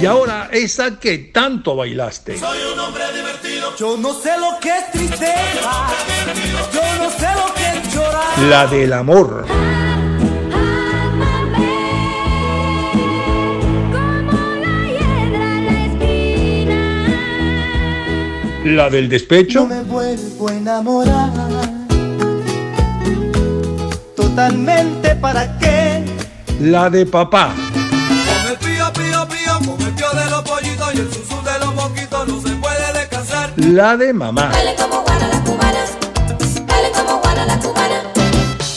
Y ahora esa que tanto bailaste. Soy un hombre divertido. Yo no sé lo que es tristeza. Yo no sé lo que es llorar. La del amor. La del despecho. No me vuelvo a enamorar. Totalmente para qué. La de papá. La de mamá. Dale como guana la cubana, dale como guana la cubana.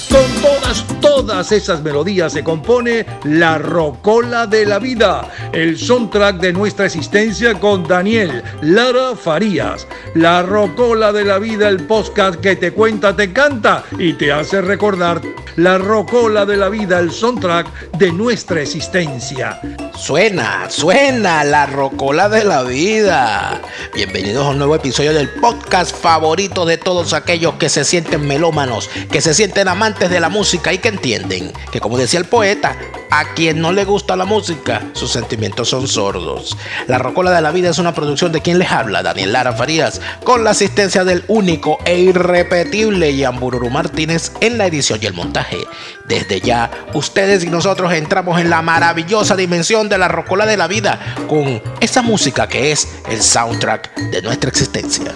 Con todas, todas esas melodías se compone La Rocola de la Vida, el soundtrack de nuestra existencia con Daniel Lara Farías. La Rocola de la Vida, el podcast que te cuenta, te canta y te hace recordar. La Rocola de la Vida, el soundtrack de nuestra existencia. Suena, suena la rocola de la vida. Bienvenidos a un nuevo episodio del podcast favorito de todos aquellos que se sienten melómanos, que se sienten amantes de la música y que entienden que, como decía el poeta, a quien no le gusta la música, sus sentimientos son sordos. La rocola de la vida es una producción de quien les habla, Daniel Lara Farías, con la asistencia del único e irrepetible Yambururu Martínez en la edición y el montaje. Desde ya, ustedes y nosotros entramos en la maravillosa dimensión de la rocola de la vida con esa música que es el soundtrack de nuestra existencia.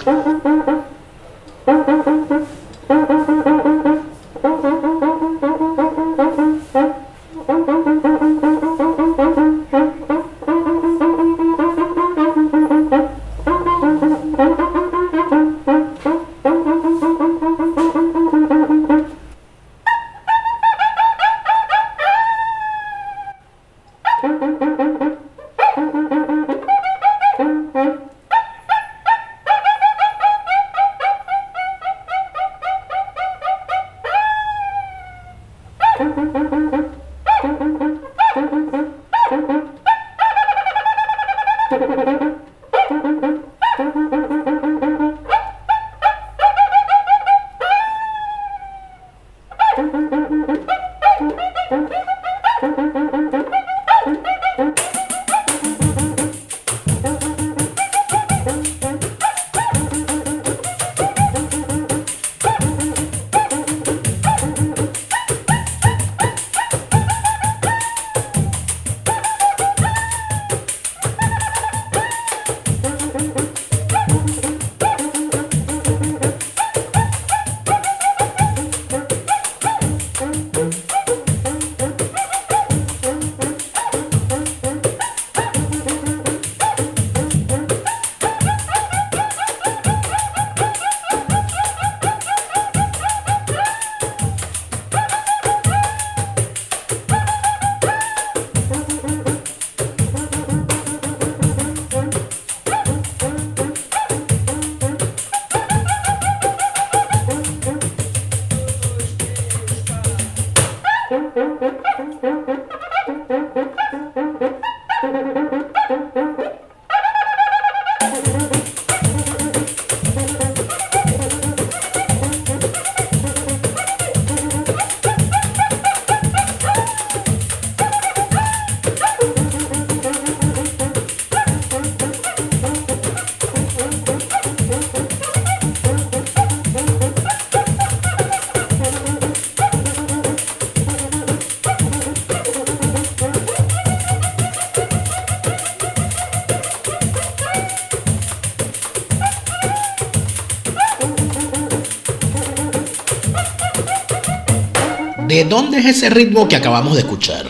¿De dónde es ese ritmo que acabamos de escuchar?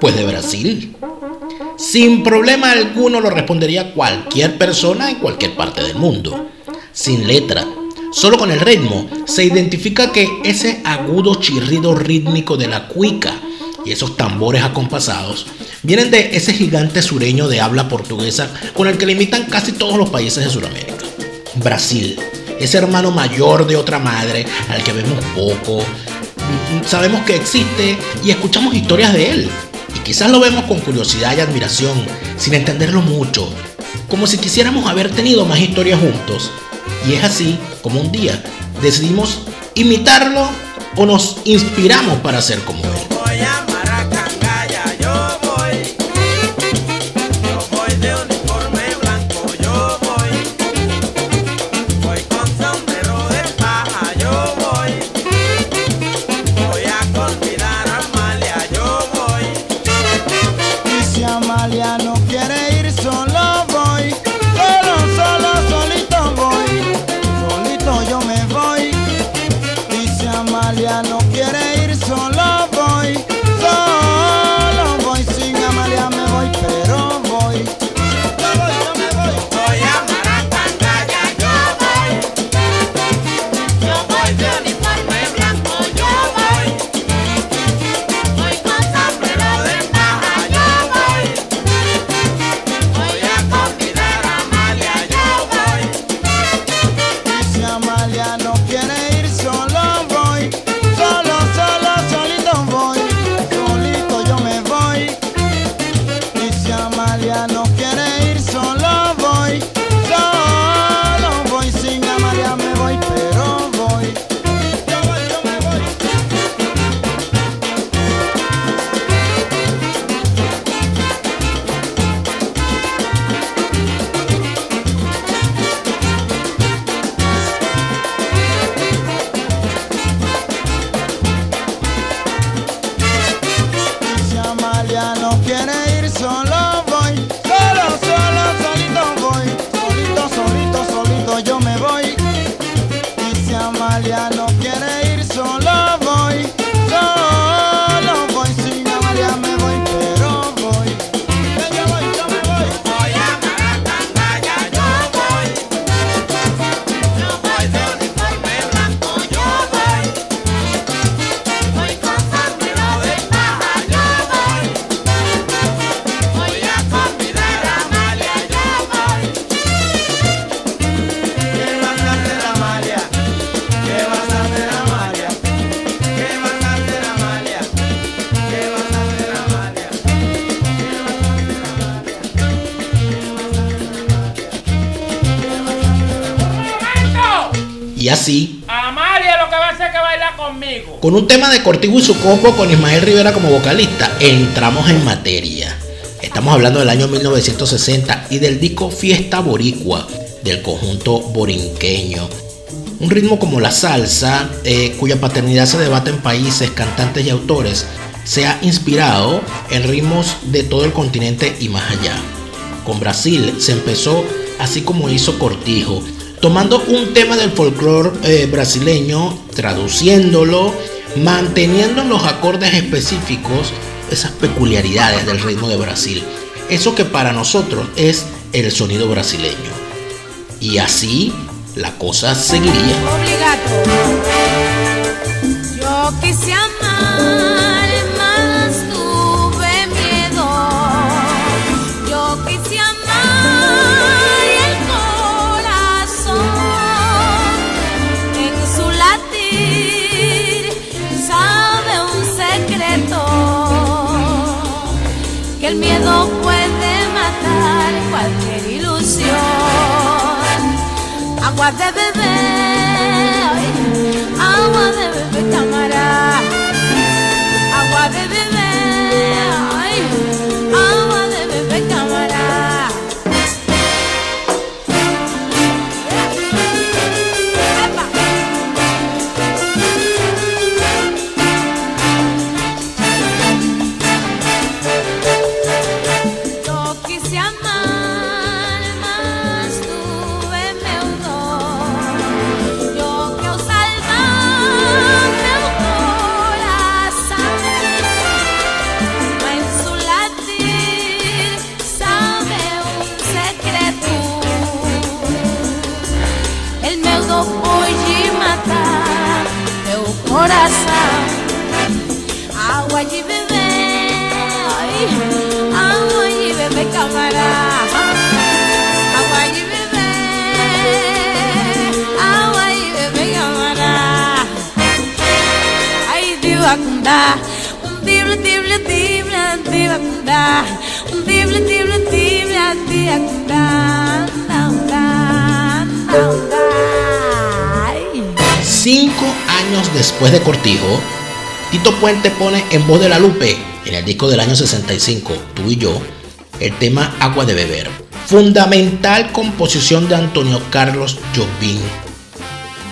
Pues de Brasil. Sin problema alguno lo respondería cualquier persona en cualquier parte del mundo. Sin letra, solo con el ritmo, se identifica que ese agudo chirrido rítmico de la cuica y esos tambores acompasados vienen de ese gigante sureño de habla portuguesa con el que limitan casi todos los países de Sudamérica. Brasil, ese hermano mayor de otra madre al que vemos poco, sabemos que existe y escuchamos historias de él. Y quizás lo vemos con curiosidad y admiración, sin entenderlo mucho, como si quisiéramos haber tenido más historias juntos. Y es así como un día decidimos imitarlo o nos inspiramos para ser como Y así, Amalia lo que va a hacer es que bailar conmigo. con un tema de Cortijo y su combo con Ismael Rivera como vocalista, entramos en materia. Estamos hablando del año 1960 y del disco Fiesta Boricua del conjunto borinqueño. Un ritmo como la salsa, eh, cuya paternidad se debate en países, cantantes y autores, se ha inspirado en ritmos de todo el continente y más allá. Con Brasil se empezó así como hizo Cortijo, tomando un tema del folclore eh, brasileño, traduciéndolo, manteniendo en los acordes específicos esas peculiaridades del ritmo de Brasil. Eso que para nosotros es el sonido brasileño. Y así la cosa seguiría. Agua de bebé, ay, agua de bebé cámara. Cinco años después de Cortijo, Tito Puente pone en voz de la Lupe, en el disco del año 65, Tú y yo, el tema Agua de Beber. Fundamental composición de Antonio Carlos Jobim.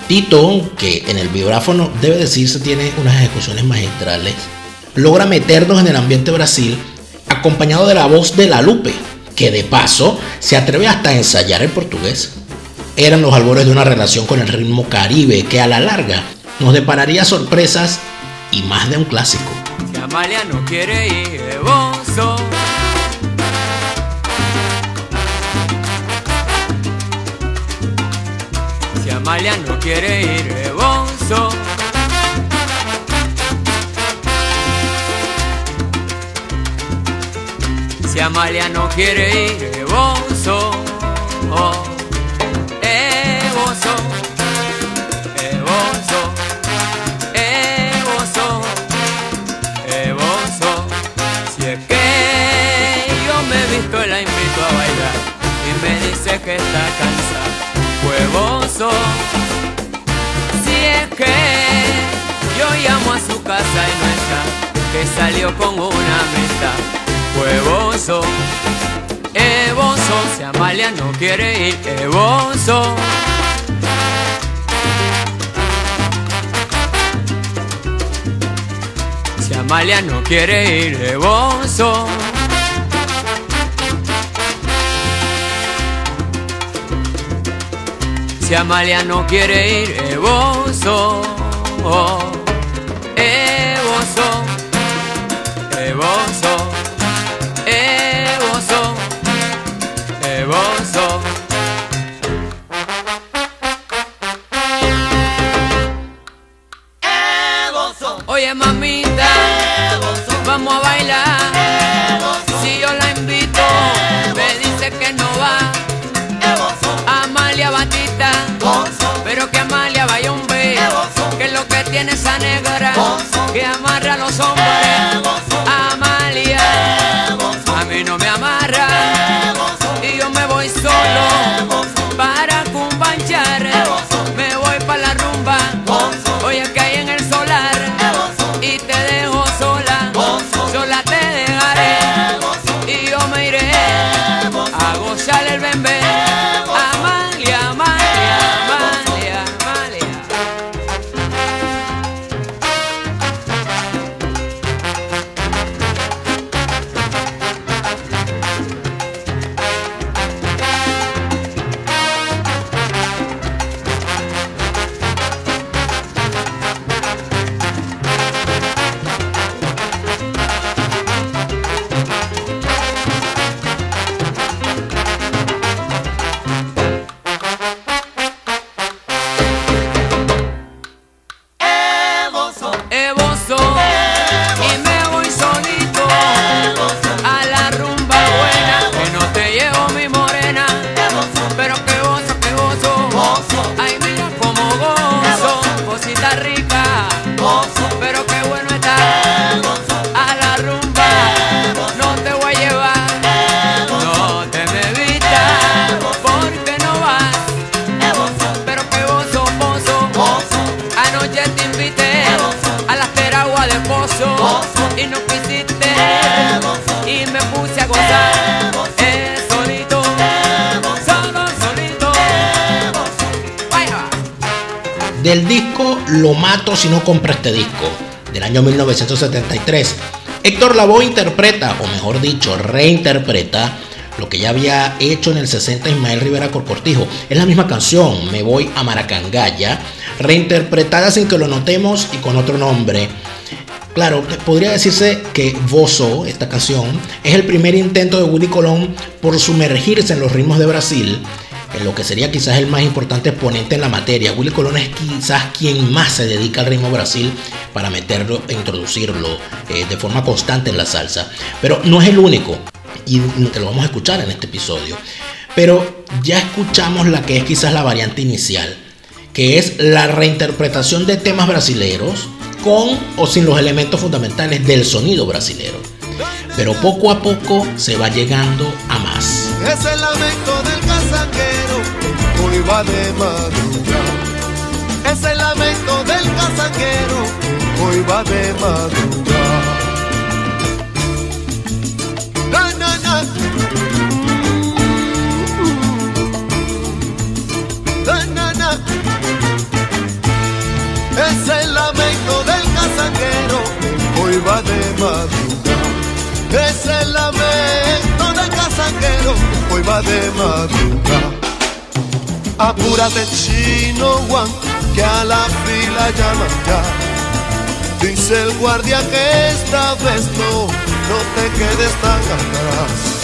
Tito, que en el vibráfono debe decirse tiene unas ejecuciones magistrales, logra meternos en el ambiente Brasil acompañado de la voz de la Lupe, que de paso se atreve hasta a ensayar el portugués. Eran los albores de una relación con el ritmo caribe que a la larga nos depararía sorpresas y más de un clásico. Amalia no quiere ir de. Si Amalia no quiere ir de bozo. Oh, eh, bozo, si es que yo me visto y la invito a bailar y me dice que está cansada, Si es que yo llamo a su casa y no está, que salió con una meta, huevoso. Evoso, si Amalia no quiere ir, Evoso. Si Amalia no quiere ir de Si Amalia no quiere ir de bozo. Eh, bozo. Eh, esa negra que amarra a los hombres. 1973, Héctor Lavoe interpreta, o mejor dicho, reinterpreta lo que ya había hecho en el 60 Ismael Rivera Corcortijo. Es la misma canción, Me voy a Maracangaya, reinterpretada sin que lo notemos y con otro nombre. Claro, podría decirse que Bozo, esta canción, es el primer intento de Willy Colón por sumergirse en los ritmos de Brasil, en lo que sería quizás el más importante exponente en la materia. Willy Colón es quizás quien más se dedica al ritmo Brasil para meterlo e introducirlo eh, de forma constante en la salsa. Pero no es el único, y te lo vamos a escuchar en este episodio. Pero ya escuchamos la que es quizás la variante inicial, que es la reinterpretación de temas brasileños con o sin los elementos fundamentales del sonido brasilero. Pero poco a poco se va llegando a más. Es el lamento del casaquero. Es el lamento del casaquero, hoy va de madrugada. Na, na, na. Es el lamento del casaquero, hoy va de madrugada. Es el lamento del casaquero, hoy va de madrugada. Apúrate chino Juan, que a la fila llaman ya. Dice el guardia que esta vez no, te quedes tan atrás.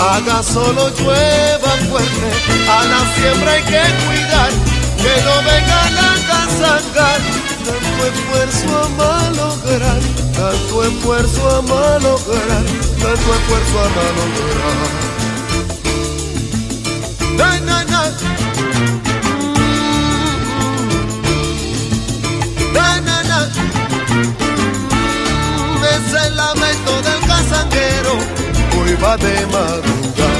Haga solo llueva fuerte, a la siembra hay que cuidar, que no venga la casaca. Tanto esfuerzo a malograr, tanto esfuerzo a malograr, tanto esfuerzo a malograr. Na, na, na. Na, na, na. El lamento del casanguero, hoy va de madrugada.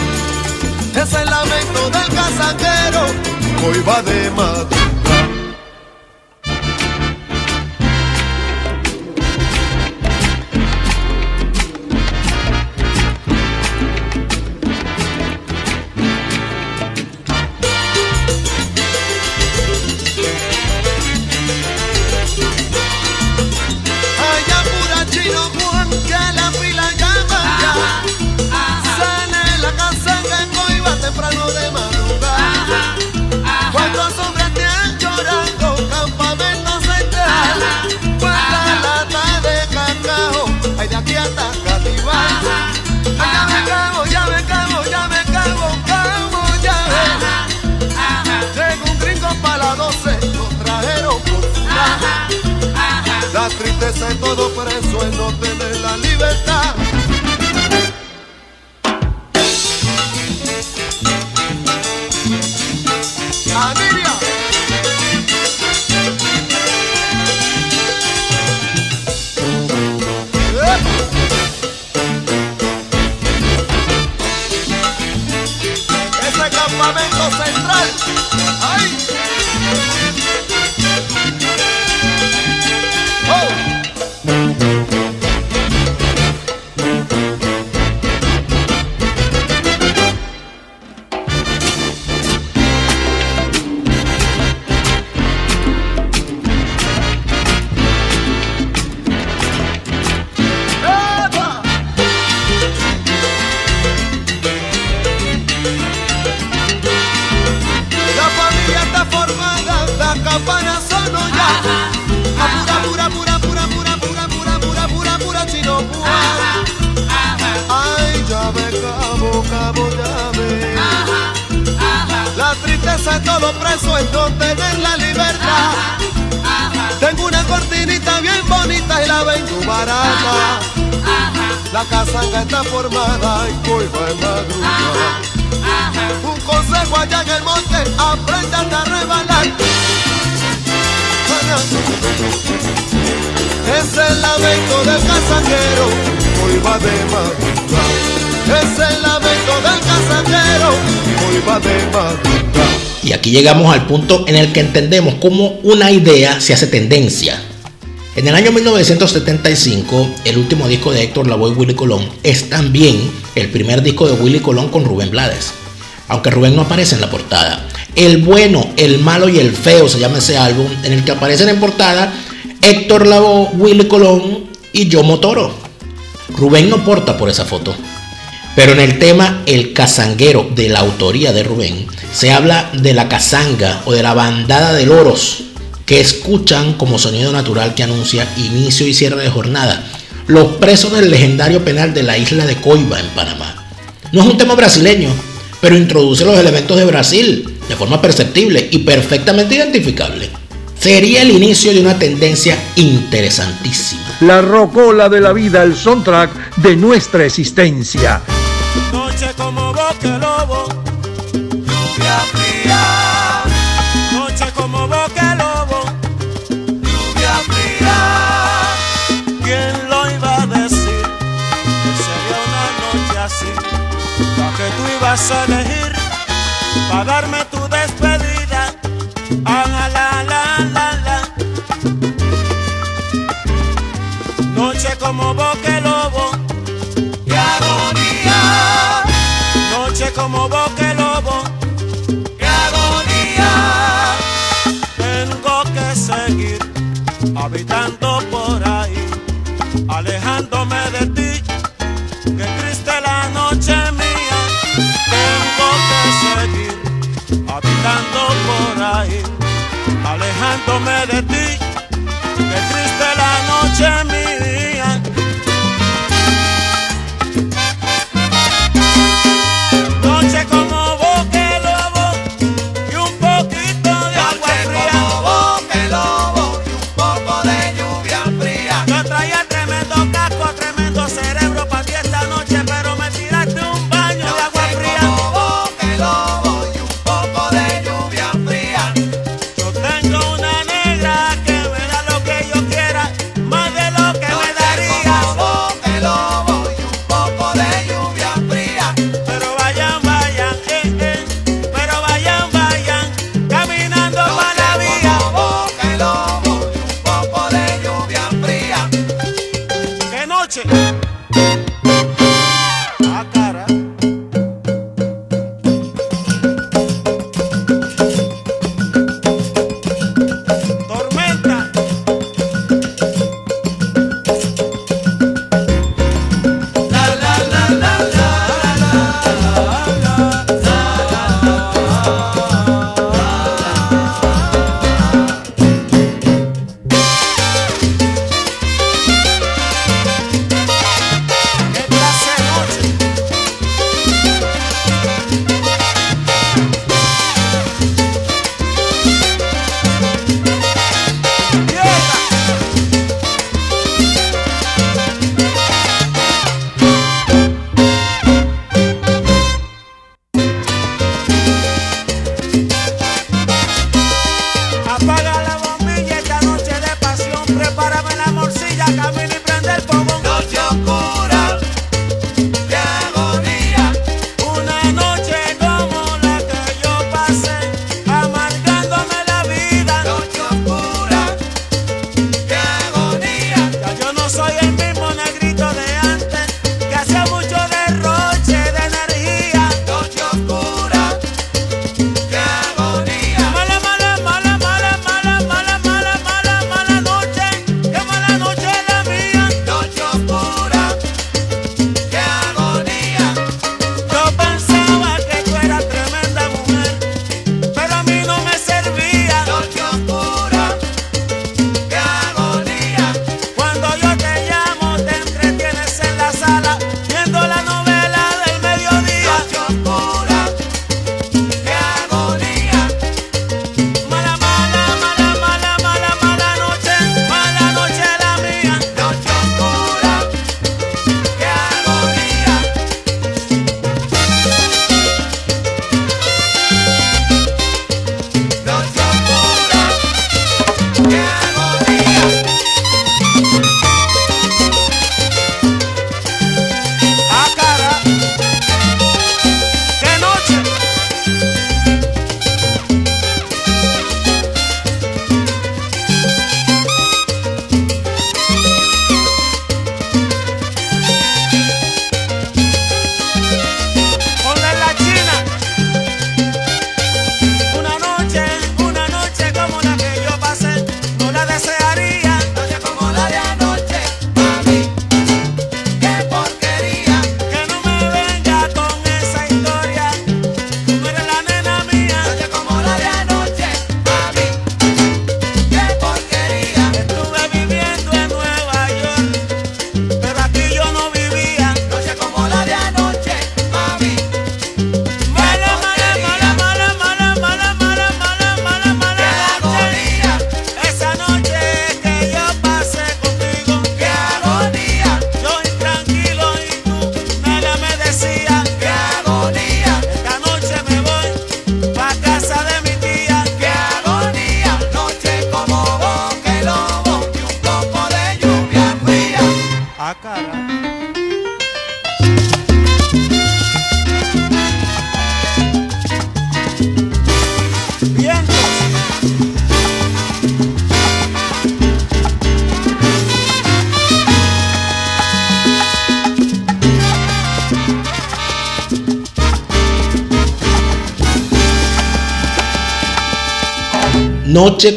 Es el lamento del casanguero, hoy va de madrugada. lados se contrajeron por su. La tristeza de todo preso es no tener la libertad. Llegamos al punto en el que entendemos cómo una idea se hace tendencia. En el año 1975, el último disco de Héctor Lavoe y Willy Colón es también el primer disco de Willy Colón con Rubén Blades. Aunque Rubén no aparece en la portada. El bueno, el malo y el feo se llama ese álbum en el que aparecen en portada Héctor Lavoe, Willy Colón y Yo Motoro. Rubén no porta por esa foto. Pero en el tema El Cazanguero de la autoría de Rubén, se habla de la cazanga o de la bandada de loros que escuchan como sonido natural que anuncia inicio y cierre de jornada los presos del legendario penal de la isla de Coiba en Panamá. No es un tema brasileño, pero introduce los elementos de Brasil de forma perceptible y perfectamente identificable. Sería el inicio de una tendencia interesantísima. La rocola de la vida, el soundtrack de nuestra existencia noche como boque lobo. Lluvia fría. Noche como boque lobo. Lluvia fría. ¿Quién lo iba a decir? Que sería una noche así. La que tú ibas a elegir. Para darme tu habitando por ahí, alejándome de ti, que triste la noche mía, tengo que seguir habitando por ahí, alejándome de ti, que triste la noche mía.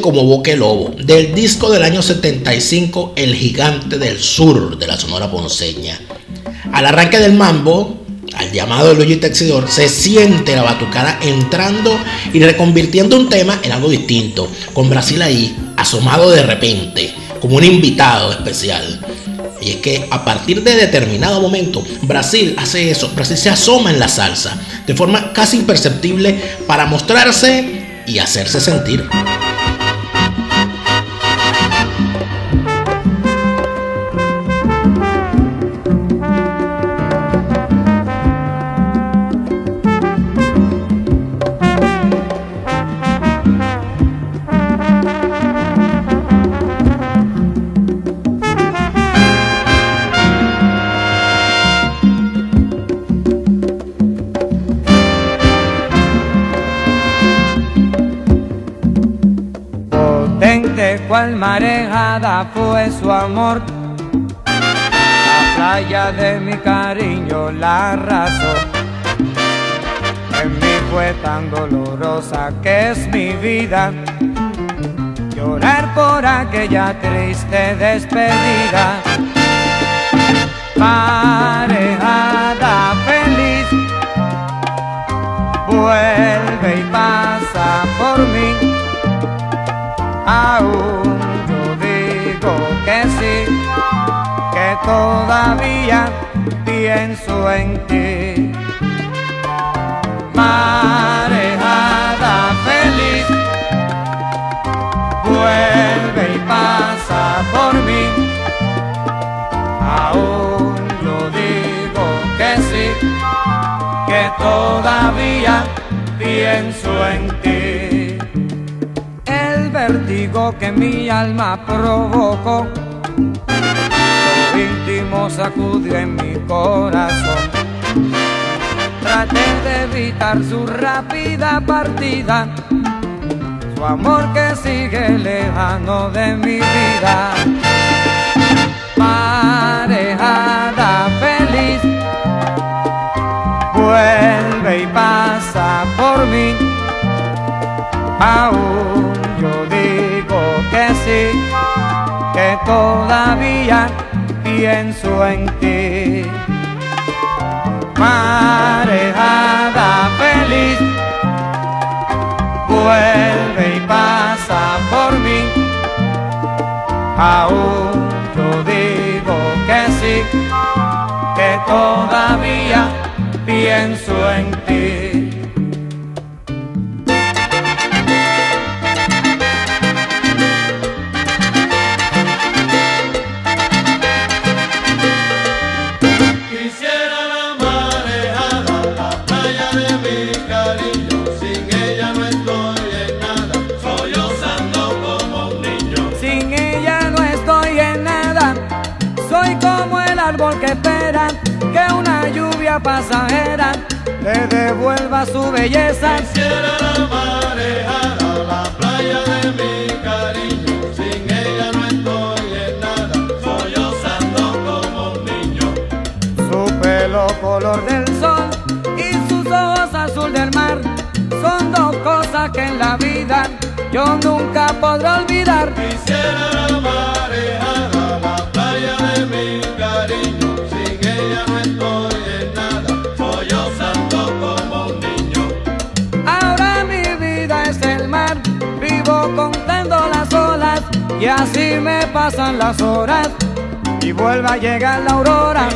Como Boque Lobo, del disco del año 75, El Gigante del Sur de la Sonora Ponceña. Al arranque del mambo, al llamado de Luigi Texidor, se siente la batucada entrando y reconvirtiendo un tema en algo distinto, con Brasil ahí, asomado de repente, como un invitado especial. Y es que a partir de determinado momento, Brasil hace eso, Brasil se asoma en la salsa, de forma casi imperceptible para mostrarse y hacerse sentir. Marejada fue su amor. La playa de mi cariño la arrasó. En mí fue tan dolorosa que es mi vida. Llorar por aquella triste despedida. Marejada feliz, vuelve y pasa por mí aún que sí, que todavía pienso en ti. Marejada feliz, vuelve y pasa por mí. Aún yo digo que sí, que todavía pienso en ti que mi alma provocó. Lo íntimo sacudió en mi corazón. Traté de evitar su rápida partida, su amor que sigue lejano de mi vida. Marejada feliz, vuelve y pasa por mí. Aún que sí, que todavía pienso en ti. Marejada feliz, vuelve y pasa por mí. Aún yo digo que sí, que todavía pienso en ti. Le devuelva su belleza. Quisiera la marejada, la playa de mi cariño. Sin ella no estoy en nada, sollozando como un niño. Su pelo color del sol y sus ojos azul del mar son dos cosas que en la vida yo nunca podré olvidar. Quisiera la marejada, y así me pasan las horas y vuelve a llegar la aurora.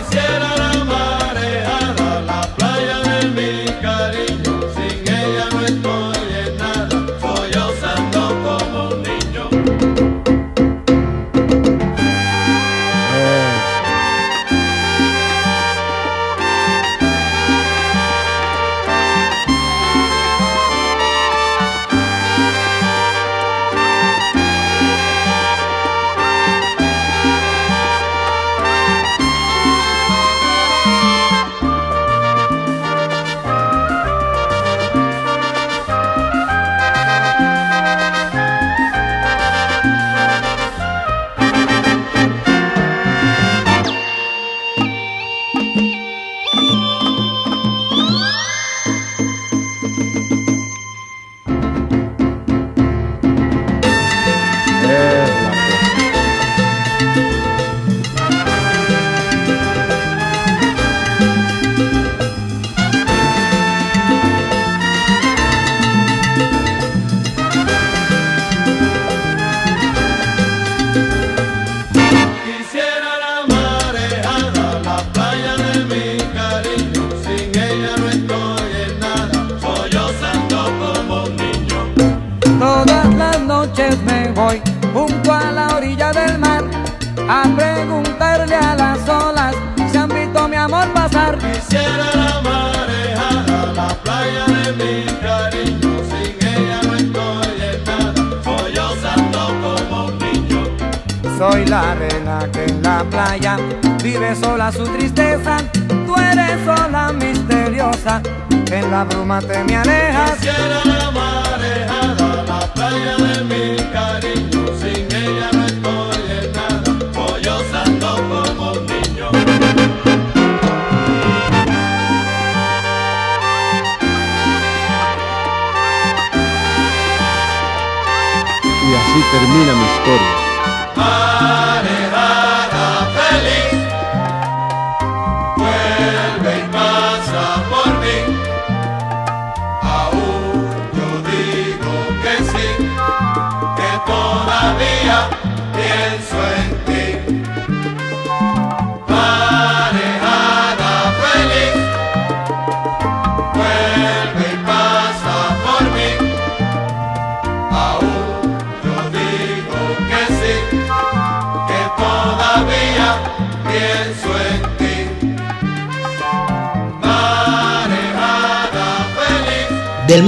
Soy la arena que en la playa vive sola su tristeza. Tú eres sola misteriosa, en la bruma te me alejas. Quisiera la marejada, la playa de mi termina mi historia.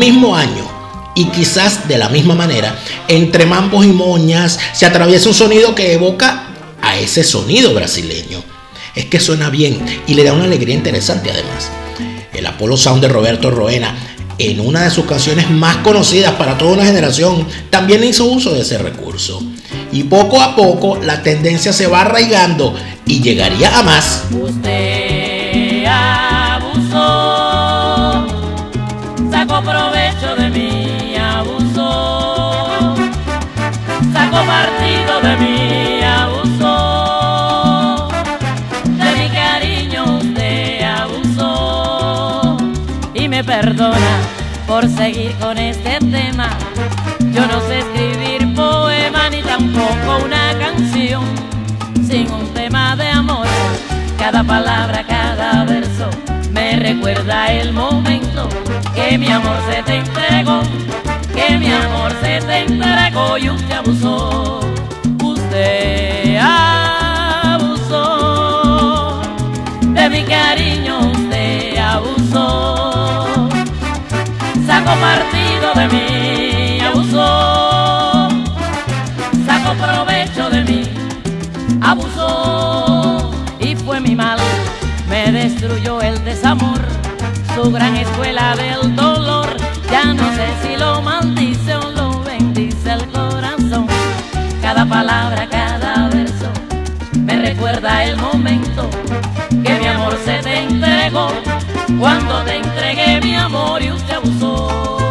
Mismo año y quizás de la misma manera, entre mambos y moñas se atraviesa un sonido que evoca a ese sonido brasileño. Es que suena bien y le da una alegría interesante además. El Apollo Sound de Roberto Roena, en una de sus canciones más conocidas para toda una generación, también hizo uso de ese recurso. Y poco a poco la tendencia se va arraigando y llegaría a más. De mí, abusó, de mi cariño usted abusó y me perdona por seguir con este tema. Yo no sé escribir poema ni tampoco una canción sin un tema de amor. Cada palabra, cada verso me recuerda el momento que mi amor se te entregó, que mi amor se te entregó y usted abusó. Abusó de mi cariño, usted abusó. Sacó partido de mí, abusó. Sacó provecho de mí, abusó y fue mi mal, me destruyó el desamor, su gran escuela del dolor, ya no sé si lo maldice palabra, cada verso, me recuerda el momento que mi amor se te entregó, cuando te entregué mi amor y usted abusó.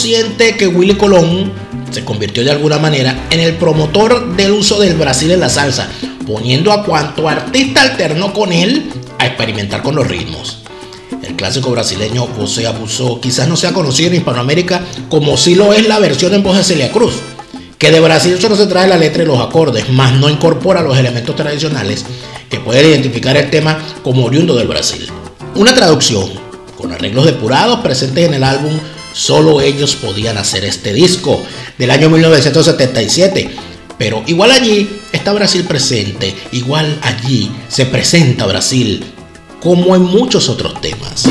Siente que Willy Colón se convirtió de alguna manera en el promotor del uso del Brasil en la salsa, poniendo a cuanto artista alternó con él a experimentar con los ritmos. El clásico brasileño José Abusó quizás no sea conocido en Hispanoamérica como sí lo es la versión en voz de Celia Cruz, que de Brasil solo se trae la letra y los acordes, más no incorpora los elementos tradicionales que pueden identificar el tema como oriundo del Brasil. Una traducción con arreglos depurados presentes en el álbum Solo ellos podían hacer este disco del año 1977. Pero igual allí está Brasil presente, igual allí se presenta Brasil, como en muchos otros temas.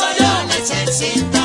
Yo necesito.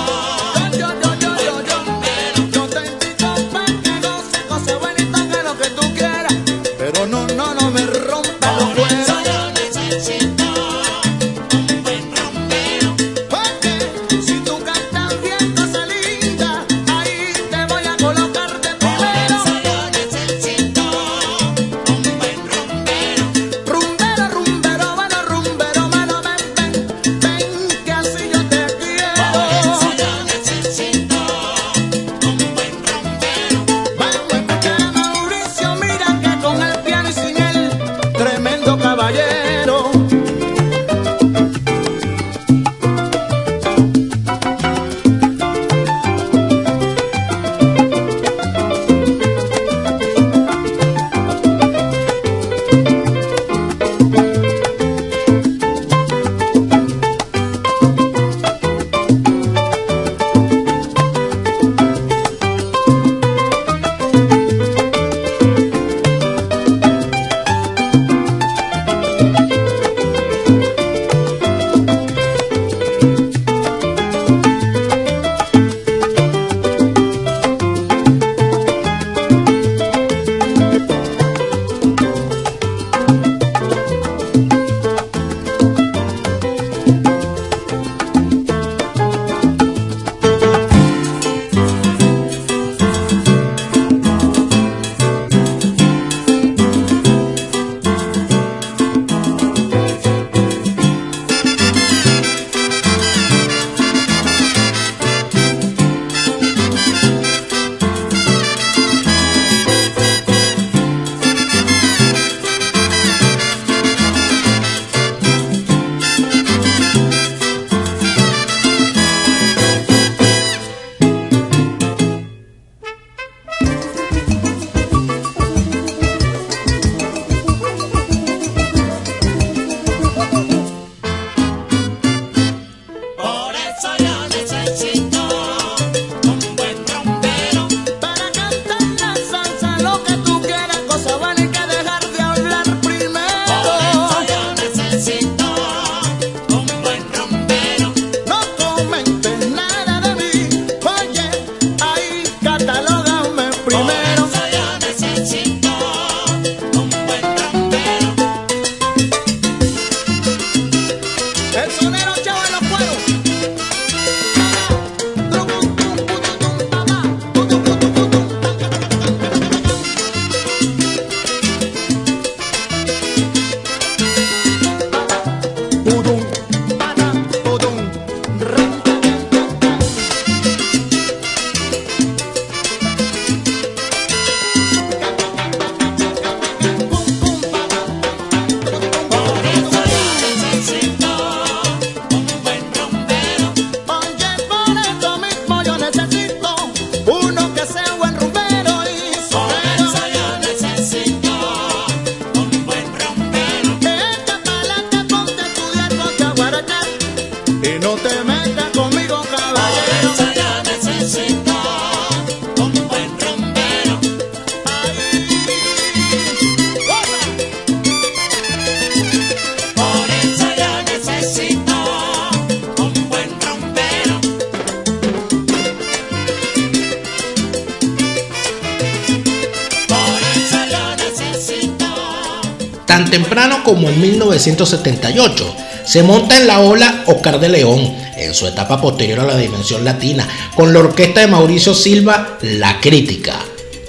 1978. Se monta en la ola Oscar de León, en su etapa posterior a la dimensión latina, con la orquesta de Mauricio Silva, La Crítica.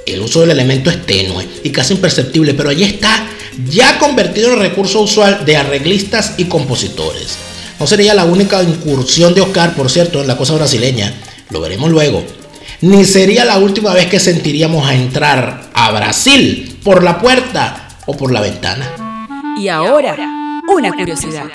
El uso del elemento es tenue y casi imperceptible, pero allí está, ya convertido en recurso usual de arreglistas y compositores. No sería la única incursión de Oscar, por cierto, en la cosa brasileña, lo veremos luego. Ni sería la última vez que sentiríamos a entrar a Brasil por la puerta o por la ventana. Y ahora, una curiosidad.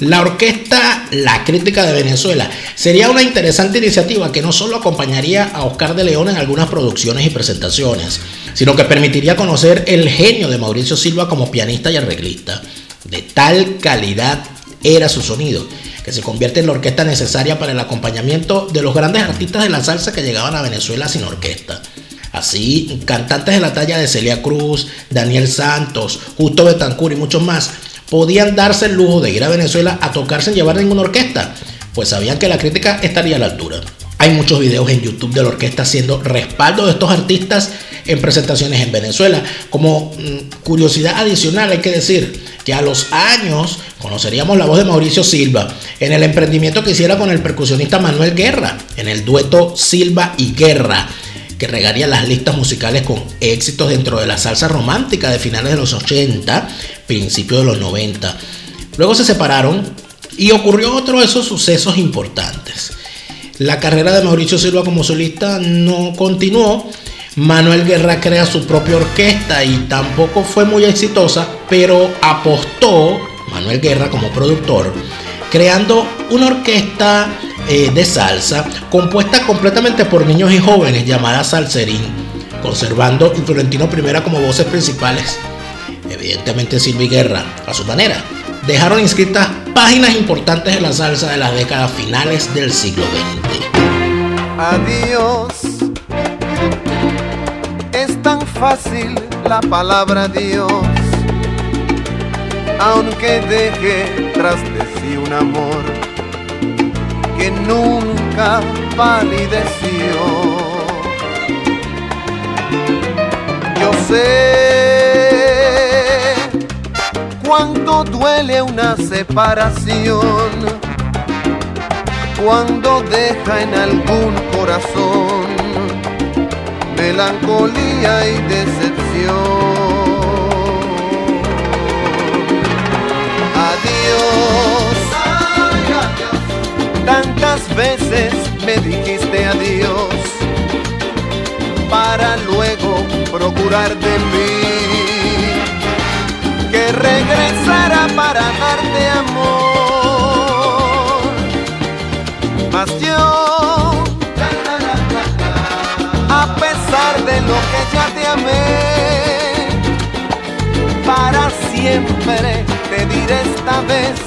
La orquesta La Crítica de Venezuela sería una interesante iniciativa que no solo acompañaría a Oscar de León en algunas producciones y presentaciones, sino que permitiría conocer el genio de Mauricio Silva como pianista y arreglista. De tal calidad era su sonido, que se convierte en la orquesta necesaria para el acompañamiento de los grandes artistas de la salsa que llegaban a Venezuela sin orquesta. Así, cantantes de la talla de Celia Cruz, Daniel Santos, Justo Betancourt y muchos más podían darse el lujo de ir a Venezuela a tocar sin llevar ninguna orquesta, pues sabían que la crítica estaría a la altura. Hay muchos videos en YouTube de la orquesta haciendo respaldo de estos artistas en presentaciones en Venezuela. Como mm, curiosidad adicional hay que decir que a los años conoceríamos la voz de Mauricio Silva en el emprendimiento que hiciera con el percusionista Manuel Guerra, en el dueto Silva y Guerra, que regaría las listas musicales con éxitos dentro de la salsa romántica de finales de los 80, principios de los 90. Luego se separaron y ocurrió otro de esos sucesos importantes. La carrera de Mauricio Silva como solista no continuó. Manuel Guerra crea su propia orquesta y tampoco fue muy exitosa, pero apostó Manuel Guerra como productor, creando una orquesta eh, de salsa compuesta completamente por niños y jóvenes llamada Salserín, conservando Florentino I como voces principales. Evidentemente Silva y Guerra, a su manera, dejaron inscritas páginas importantes de la salsa de las décadas finales del siglo XX. Adiós. Es tan fácil la palabra Dios, aunque deje tras de sí un amor que nunca palideció. Yo sé cuánto duele una separación cuando deja en algún corazón melancolía y decepción. Adiós, tantas veces me dijiste adiós para luego procurar de mí que regresara para darte amor. Mas yo, a pesar de lo que ya te amé, para siempre te diré esta vez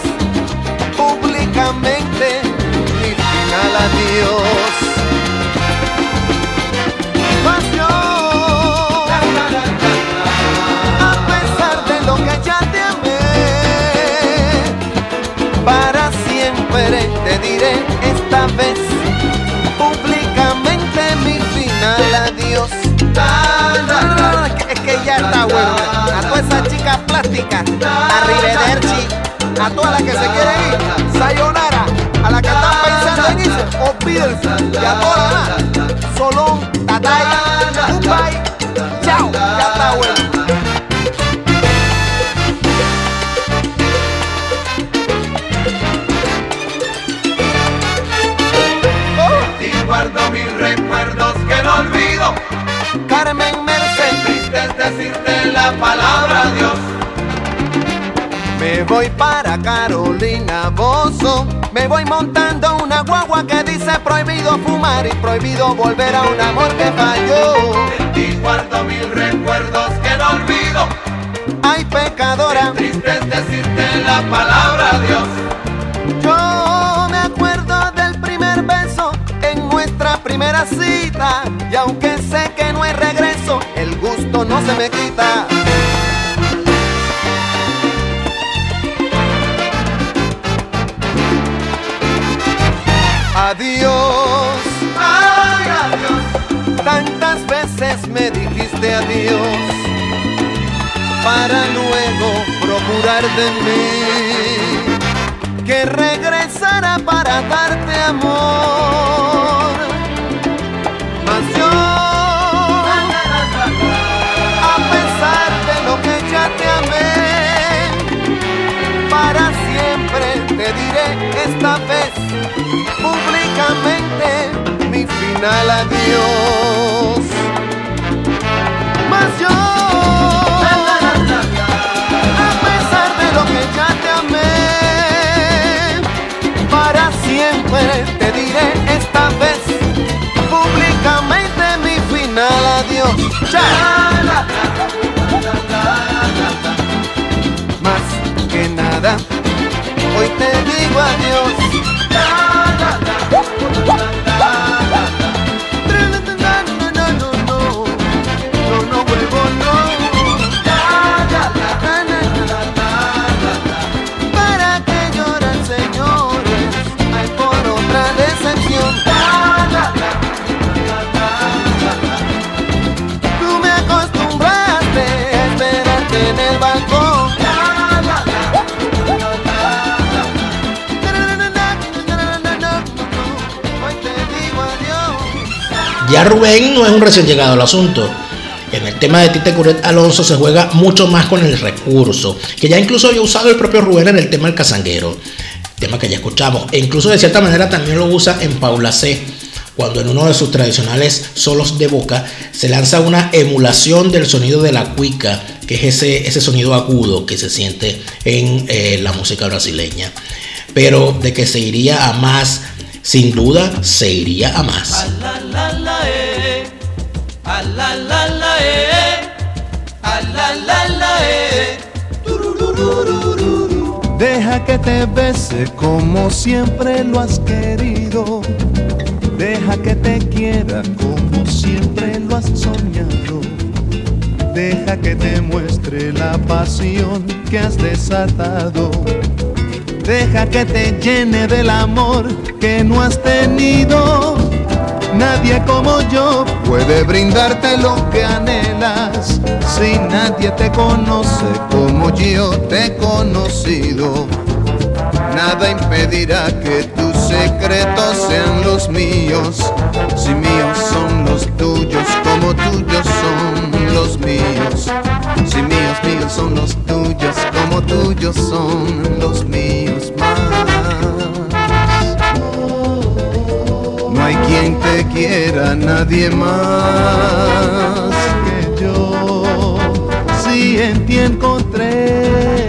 públicamente mi final adiós. Esta vez. Públicamente mi final adiós. Es que ya está bueno. A todas esas chicas plásticas, a Rivederci, a todas las que se quieren ir, sayonara, a las que están pensando en irse, olvídense, y a todas las Solón, Tatay, goodbye, chao, ya está bueno. Triste es decirte la palabra Dios. Me voy para Carolina Bozo, me voy montando una guagua que dice prohibido fumar y prohibido volver a un amor que falló. Y guardo mil recuerdos que no olvido. Ay pecadora, Triste es decirte la palabra Dios. yo nuestra primera cita y aunque sé que no hay regreso, el gusto no se me quita. Adiós, ay adiós. Tantas veces me dijiste adiós para luego jurar de mí que regresara para darte amor. Te diré esta vez públicamente mi final adiós. Mas yo, a pesar de lo que ya te amé, para siempre te diré esta vez públicamente mi final adiós. Más que nada, hoy te digo adiós. No, Ya Rubén no es un recién llegado al asunto. En el tema de Tite Curet Alonso se juega mucho más con el recurso, que ya incluso había usado el propio Rubén en el tema del casanguero, tema que ya escuchamos, e incluso de cierta manera también lo usa en Paula C, cuando en uno de sus tradicionales solos de boca se lanza una emulación del sonido de la cuica, que es ese, ese sonido agudo que se siente en eh, la música brasileña. Pero de que se iría a más, sin duda se iría a más. La la la eh, a eh. Deja que te bese como siempre lo has querido. Deja que te quiera como siempre lo has soñado. Deja que te muestre la pasión que has desatado. Deja que te llene del amor que no has tenido. Nadie como yo puede brindarte lo que anhelas. Si nadie te conoce como yo te he conocido. Nada impedirá que tus secretos sean los míos. Si míos son los tuyos, como tuyos son los míos. Si míos, míos son los tuyos, como tuyos son los míos quien te quiera, nadie más que yo. Si en ti encontré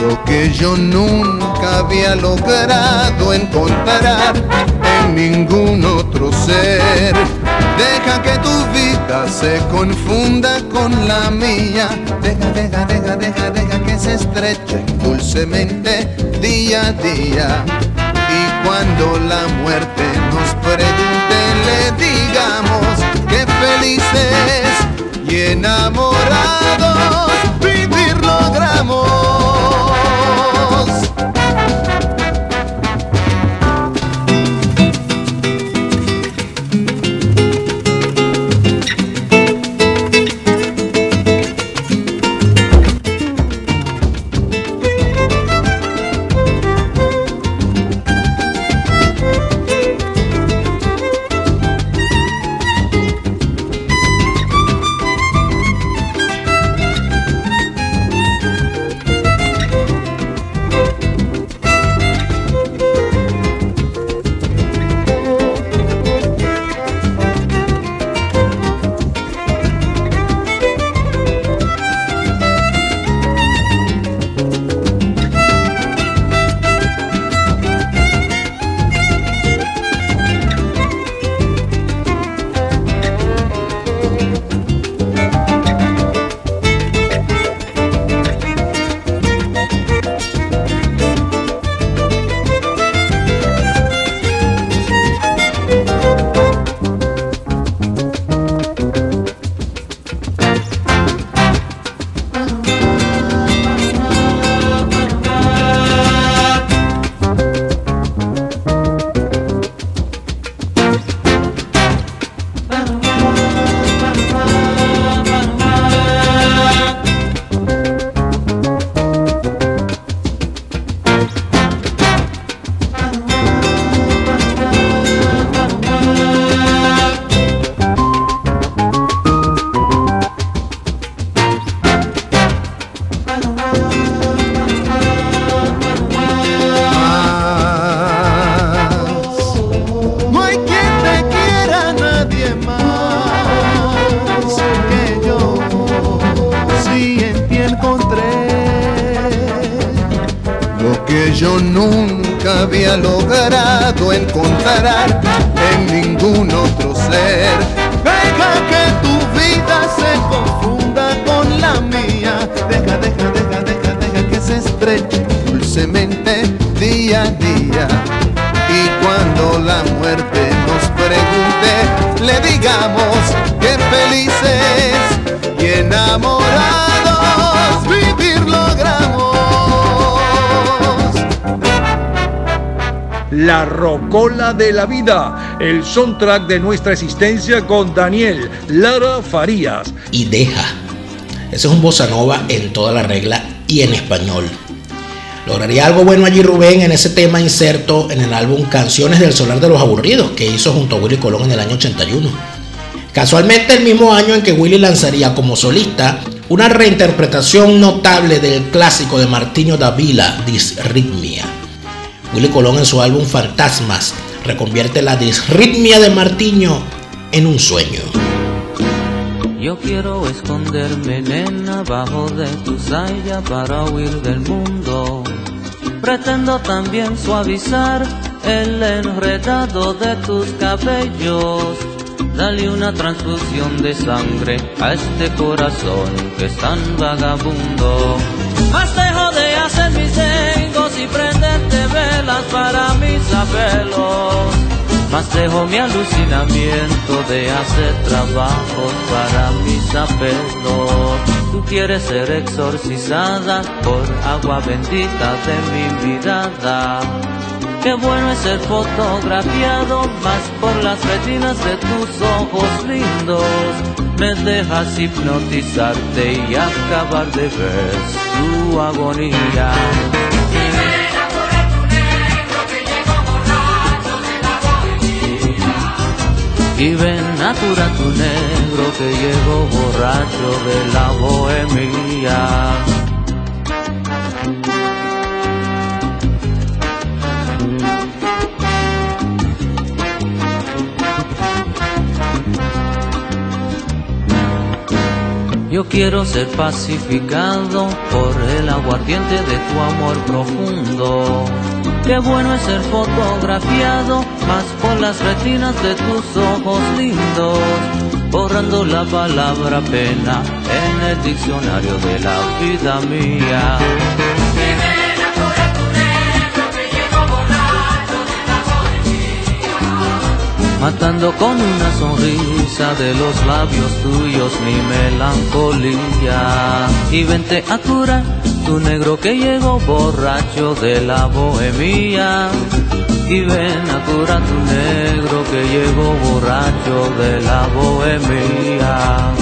lo que yo nunca había logrado encontrar en ningún otro ser. Deja que tu vida se confunda con la mía. Deja, deja, deja, deja, deja que se estreche dulcemente día a día. Cuando la muerte nos pregunte, le digamos que felices y enamorados vivir logramos. La Vida, el soundtrack de nuestra existencia con Daniel Lara Farías. Y deja. Ese es un bossa nova en toda la regla y en español. Lograría algo bueno allí Rubén en ese tema inserto en el álbum Canciones del Solar de los Aburridos que hizo junto a Willy Colón en el año 81. Casualmente el mismo año en que Willy lanzaría como solista una reinterpretación notable del clásico de Martiño Davila, Disritmia. Willy Colón en su álbum Fantasmas reconvierte la disritmia de Martiño en un sueño. Yo quiero esconderme, nena, abajo de tu saya para huir del mundo. Pretendo también suavizar el enredado de tus cabellos. Dale una transfusión de sangre a este corazón que es tan vagabundo. Más dejo de hacer mis tengos y prenderte velas para mis apelos. Más dejo mi alucinamiento de hacer trabajos para mis apelos. Tú quieres ser exorcizada por agua bendita de mi mirada. Qué bueno es ser fotografiado más por las retinas de tus ojos lindos. Me dejas hipnotizarte y acabar de ver tu agonía. Y ven a cura tu negro que llegó borracho de la bohemia. Yo quiero ser pacificado por el aguardiente de tu amor profundo. Qué bueno es ser fotografiado más por las retinas de tus ojos lindos, borrando la palabra pena en el diccionario de la vida mía. Matando con una sonrisa de los labios tuyos mi melancolía. Y vente a curar tu negro que llegó borracho de la bohemia. Y ven a curar tu negro que llegó borracho de la bohemia.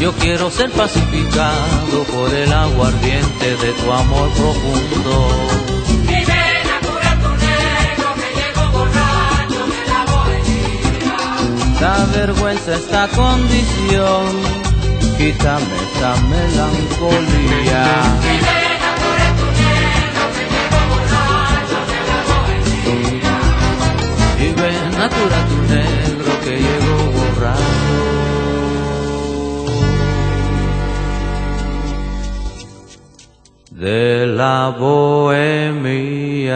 Yo quiero ser pacificado por el aguardiente de tu amor profundo. Y ven a curar tu negro que llevo borracho de la bohemia. Da vergüenza esta condición, quítame esta melancolía. Y ven a curar tu negro que llevo borracho de la bohemia. Y ven a curar tu negro que llegó borracho. De la bohemia.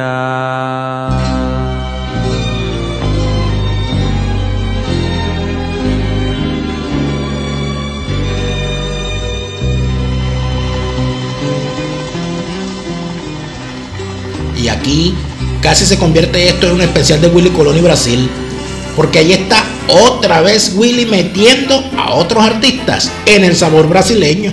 Y aquí casi se convierte esto en un especial de Willy Colón y Brasil. Porque ahí está otra vez Willy metiendo a otros artistas en el sabor brasileño.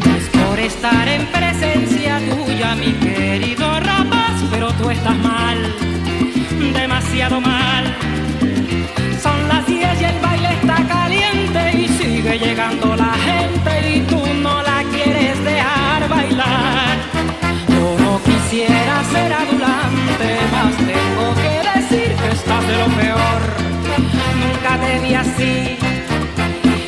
Así.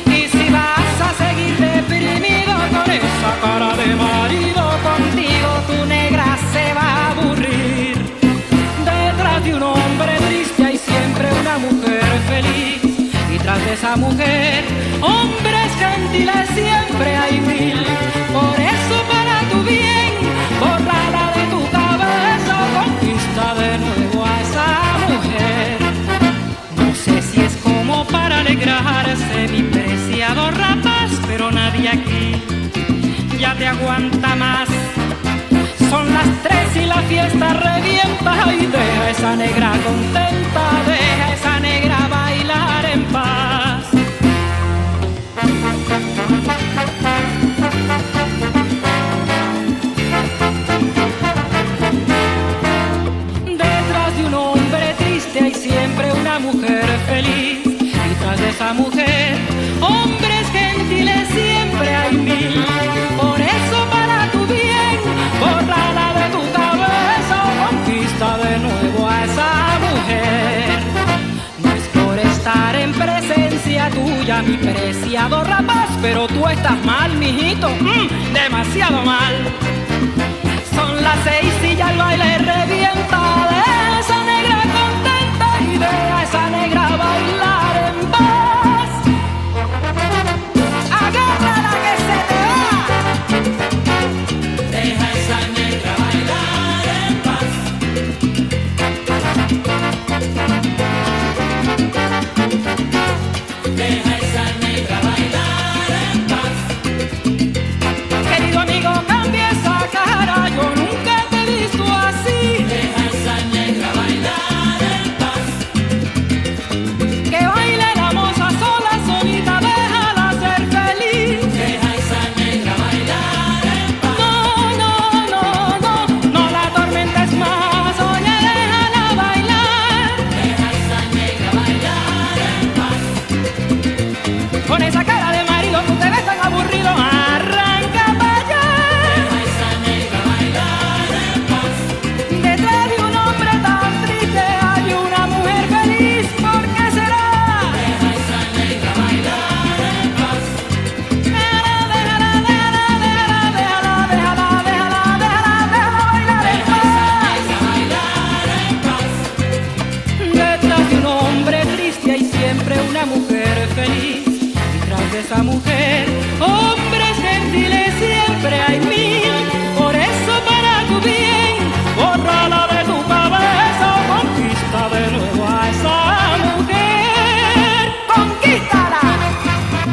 Y si vas a seguir deprimido con esa cara de marido, contigo tu negra se va a aburrir. Detrás de un hombre triste hay siempre una mujer feliz. Y tras de esa mujer, hombres gentiles siempre hay mil. Por eso para tu bien, alegrarse mi preciado rapaz, pero nadie aquí ya te aguanta más. Son las tres y la fiesta revienta y deja esa negra contenta, deja esa negra bailar en paz. Detrás de un hombre triste hay siempre una mujer feliz. Esa mujer, hombres gentiles siempre hay mil. Por eso para tu bien, bórrala de tu cabeza o conquista de nuevo a esa mujer. No es por estar en presencia tuya, mi preciado rapaz, pero tú estás mal, mijito, mm, demasiado mal. Son las seis y ya el baile revienta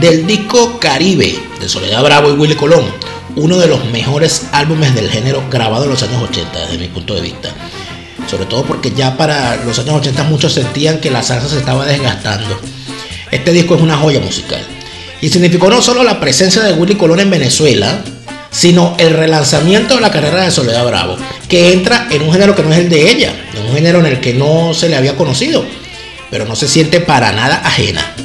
Del disco Caribe de Soledad Bravo y Willy Colón, uno de los mejores álbumes del género grabado en los años 80 desde mi punto de vista. Sobre todo porque ya para los años 80 muchos sentían que la salsa se estaba desgastando. Este disco es una joya musical. Y significó no solo la presencia de Willy Colón en Venezuela, sino el relanzamiento de la carrera de Soledad Bravo, que entra en un género que no es el de ella, en un género en el que no se le había conocido, pero no se siente para nada ajena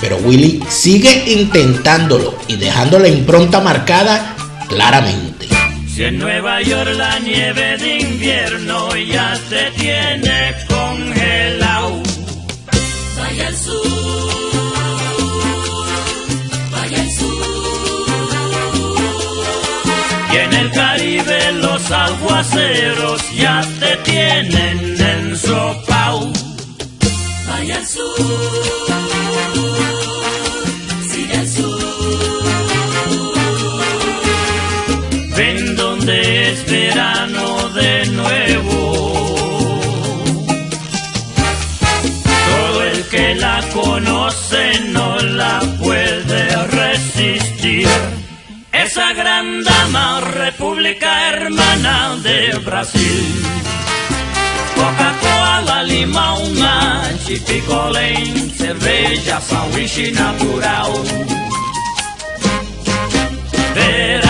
pero Willy sigue intentándolo y dejando la impronta marcada claramente. Si en Nueva York la nieve de invierno ya se tiene congelado, vaya al sur, vaya al sur. Y en el Caribe los aguaceros ya te tienen ensopao, vaya al sur. conoce no la puede resistir. Esa gran dama, república hermana de Brasil. Coca-Cola, limão, mate, picolé, cerveja, sanduíche natural. Verá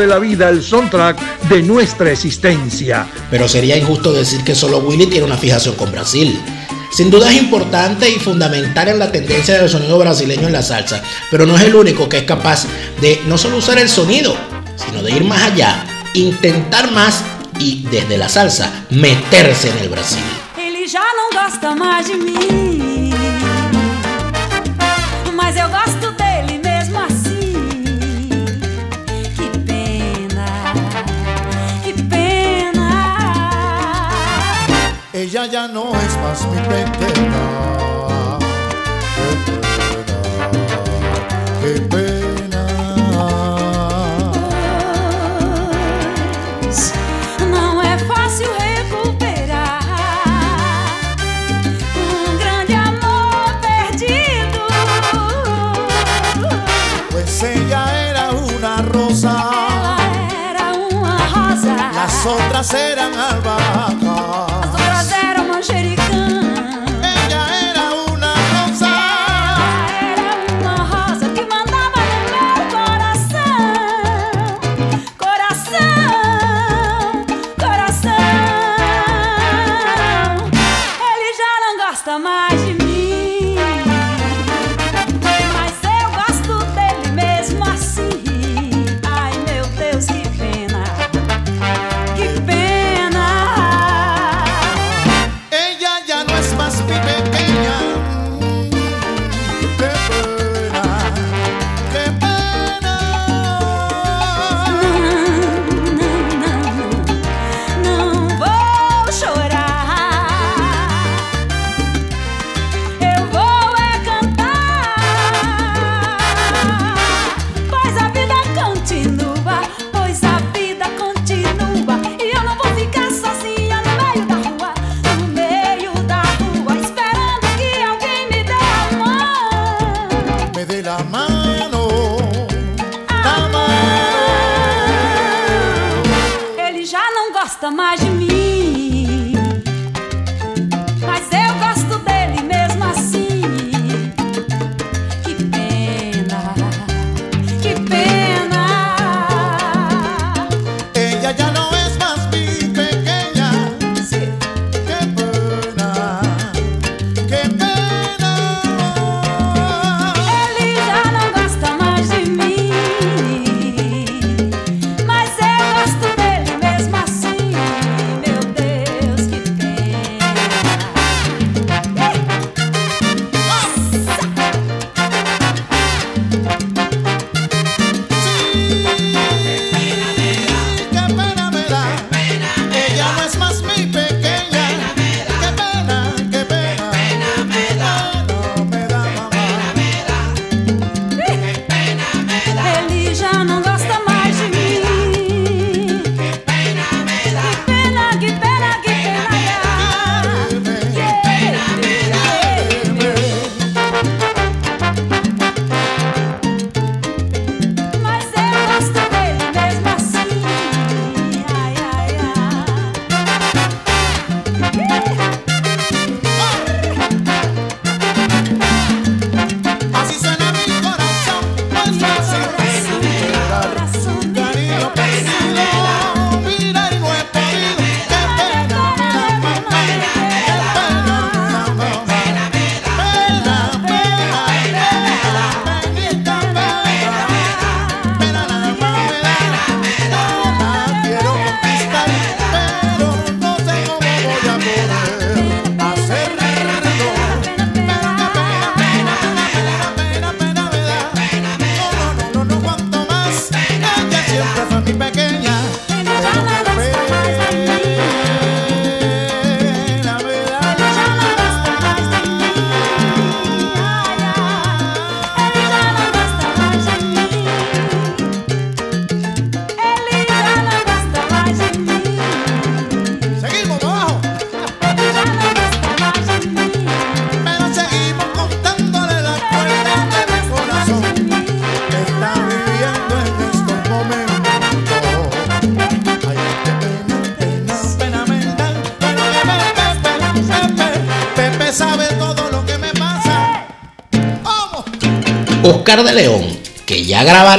de la vida el soundtrack de nuestra existencia. Pero sería injusto decir que solo Willy tiene una fijación con Brasil. Sin duda es importante y fundamental en la tendencia del sonido brasileño en la salsa, pero no es el único que es capaz de no solo usar el sonido, sino de ir más allá, intentar más y desde la salsa meterse en el Brasil. ella ya no es más mi pequeña. Qué pena, qué pena. Não é fácil recuperar um grande amor perdido. Pues ella era una rosa. Ela era uma rosa. Las otras eran almas.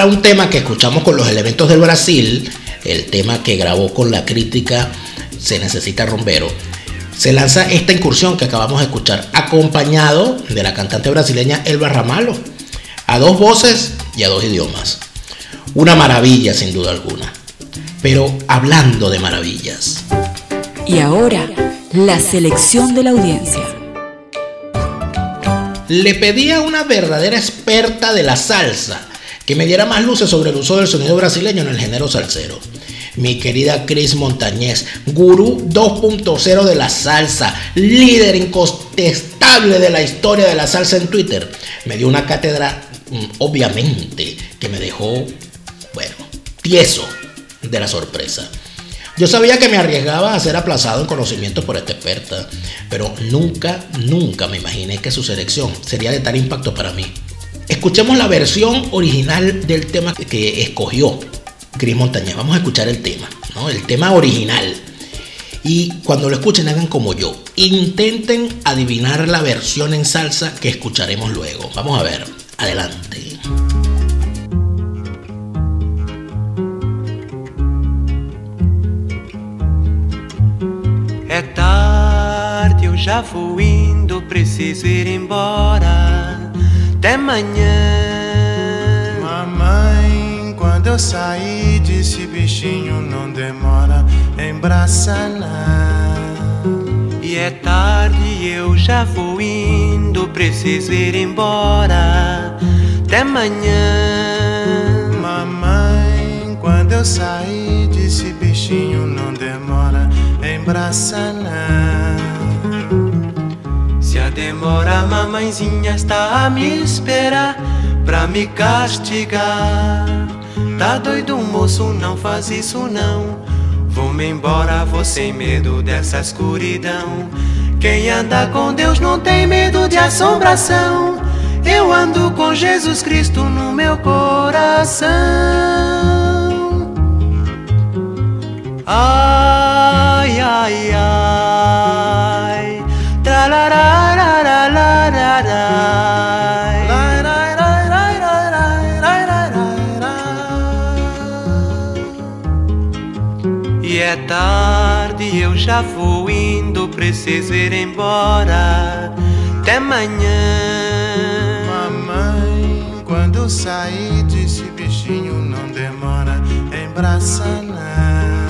Un tema que escuchamos con los elementos del Brasil, el tema que grabó con la crítica Se necesita rombero, se lanza esta incursión que acabamos de escuchar, acompañado de la cantante brasileña Elba Ramalo, a dos voces y a dos idiomas. Una maravilla sin duda alguna. Pero hablando de maravillas. Y ahora, la selección de la audiencia. Le pedí a una verdadera experta de la salsa que me diera más luces sobre el uso del sonido brasileño en el género salsero. Mi querida Cris Montañez, gurú 2.0 de la salsa, líder incontestable de la historia de la salsa en Twitter, me dio una cátedra, mm, obviamente, que me dejó, bueno, tieso de la sorpresa. Yo sabía que me arriesgaba a ser aplazado en conocimientos por esta experta, pero nunca, nunca me imaginé que su selección sería de tal impacto para mí. Escuchemos la versión original del tema que escogió Cris Montañez. Vamos a escuchar el tema, ¿no? El tema original. Y cuando lo escuchen hagan como yo. Intenten adivinar la versión en salsa que escucharemos luego. Vamos a ver. Adelante. É tarde, eu já vou preciso ir embora. Até amanhã. Mamãe, quando eu saí, disse bichinho não demora, embraça lá. E é tarde, eu já vou indo, preciso ir embora. Até amanhã. Mamãe, quando eu saí, disse bichinho não demora, embraça lá. Se a demora, mamãezinha está a me esperar pra me castigar. Tá doido, moço, não faz isso não. Vou-me embora, vou sem medo dessa escuridão. Quem anda com Deus não tem medo de assombração. Eu ando com Jesus Cristo no meu coração. Ai, ai, ai. É tarde, eu já vou indo, preciso ir embora. Até amanhã. Mamãe, quando saí, disse bichinho não demora, embraça lá.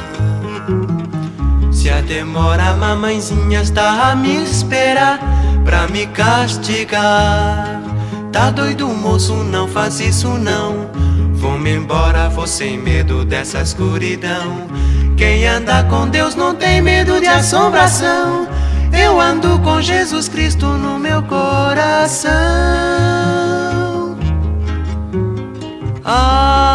Se a demora, mamãezinha está a me esperar pra me castigar. Tá doido, moço, não faz isso não. Vou-me embora, vou sem medo dessa escuridão. Quem anda com Deus não tem medo de assombração. Eu ando com Jesus Cristo no meu coração. Ai,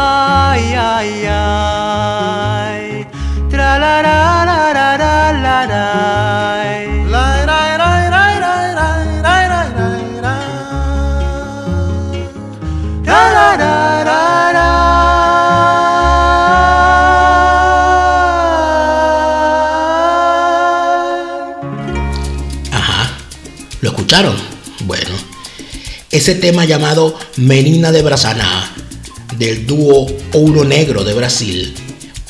Bueno. Ese tema llamado Menina de Brasaná, del dúo Ouro Negro de Brasil,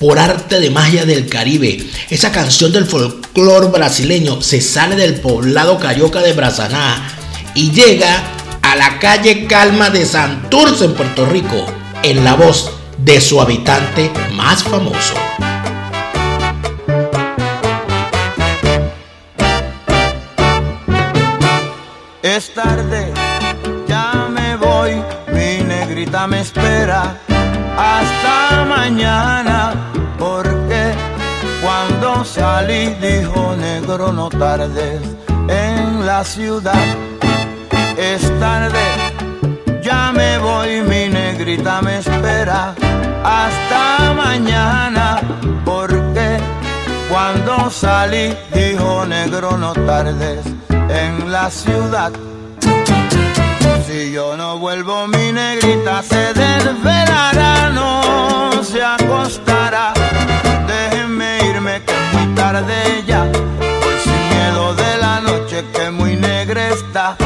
por arte de magia del Caribe, esa canción del folclore brasileño se sale del poblado carioca de Brasaná y llega a la calle Calma de Santurce en Puerto Rico, en la voz de su habitante más famoso. Es tarde, ya me voy, mi negrita me espera hasta mañana, porque cuando salí dijo negro no tardes en la ciudad. Es tarde, ya me voy, mi negrita me espera hasta mañana, porque cuando salí dijo negro no tardes en la ciudad. Si yo no vuelvo, mi negrita se desvelará, no se acostará. Déjenme irme que es muy tarde ya. Voy sin miedo de la noche que muy negra está.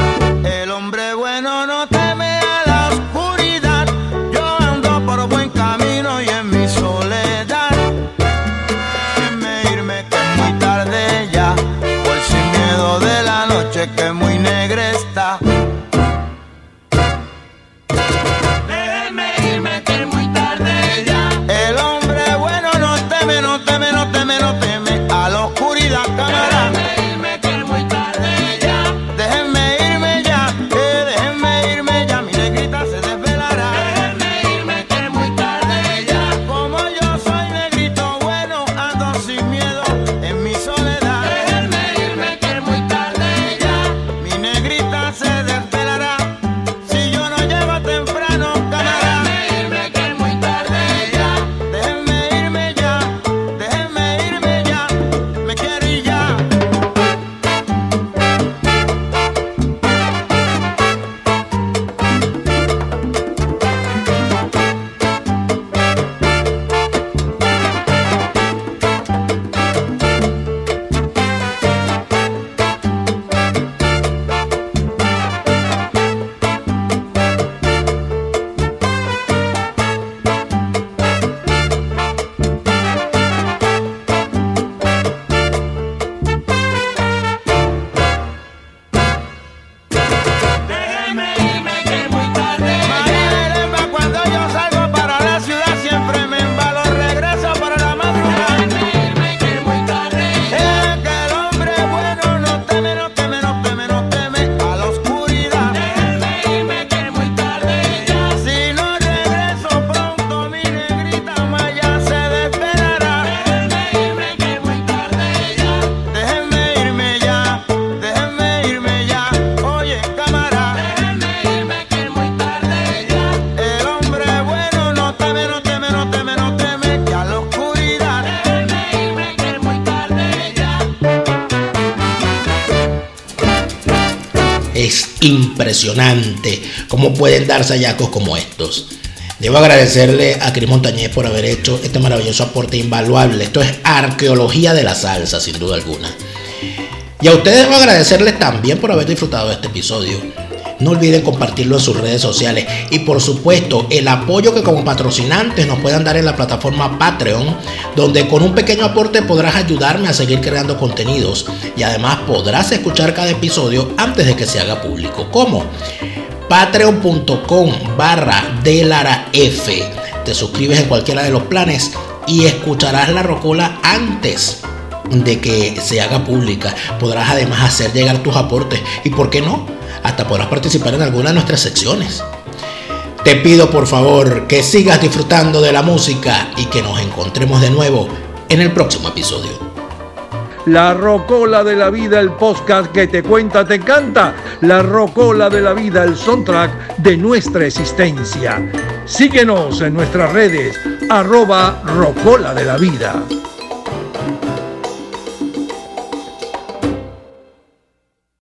Darse hallazgos como estos. Debo agradecerle a Cris Montañez por haber hecho este maravilloso aporte invaluable. Esto es arqueología de la salsa, sin duda alguna. Y a ustedes debo agradecerles también por haber disfrutado de este episodio. No olviden compartirlo en sus redes sociales y por supuesto el apoyo que como patrocinantes nos puedan dar en la plataforma Patreon, donde con un pequeño aporte podrás ayudarme a seguir creando contenidos y además podrás escuchar cada episodio antes de que se haga público. ¿Cómo? patreon.com barra F. Te suscribes en cualquiera de los planes y escucharás la rocola antes de que se haga pública. Podrás además hacer llegar tus aportes y, ¿por qué no? Hasta podrás participar en alguna de nuestras secciones. Te pido por favor que sigas disfrutando de la música y que nos encontremos de nuevo en el próximo episodio. La Rocola de la Vida, el podcast que te cuenta, te canta. La Rocola de la Vida, el soundtrack de nuestra existencia. Síguenos en nuestras redes, arroba Rocola de la Vida.